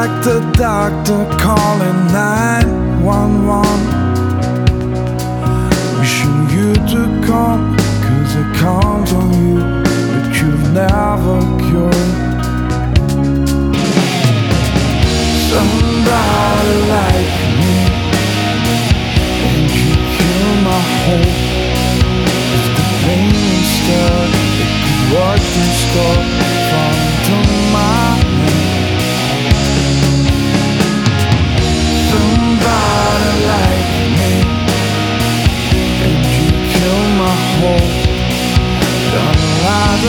Doctor, doctor, calling 911. Wishing you to come, cause I count on you, but you've never cured. Somebody like me, and you kill my hope. If the pain instead, it could watch this stop from to my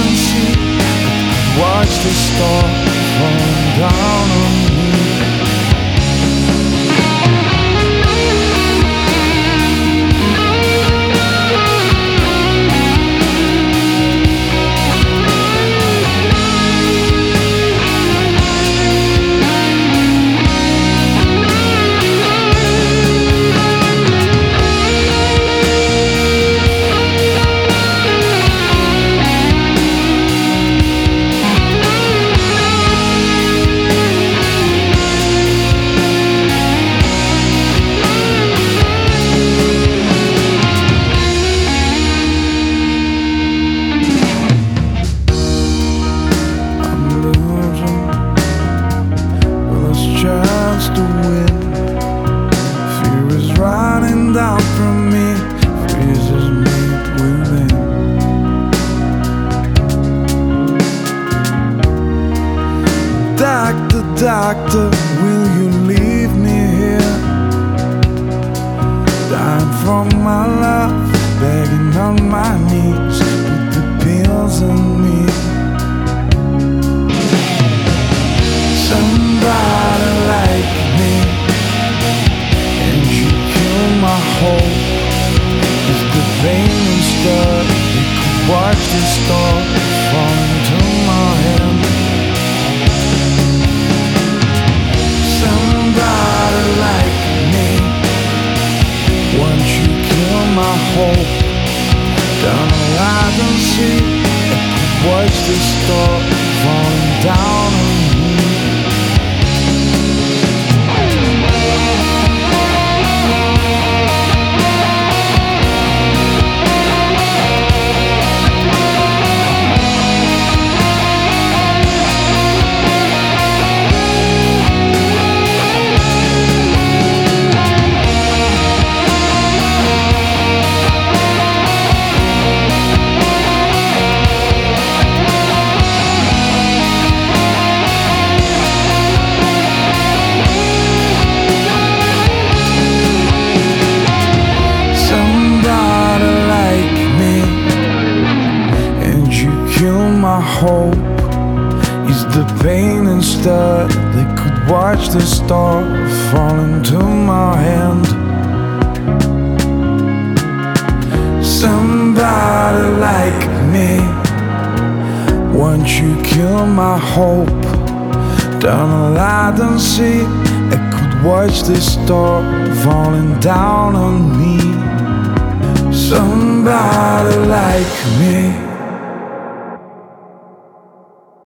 and see, watch the star Doctor, will you leave me here? Dying from my love, begging on my knees, put the pills in me. Somebody like me, and you kill my hope. Is the pain instead? You could watch the stars fall watch the stars falling down hope. Is the pain instead? They could watch the star fall into my hand. Somebody like me, once you kill my hope. Down the light and see, I could watch the star falling down on me. Somebody like me.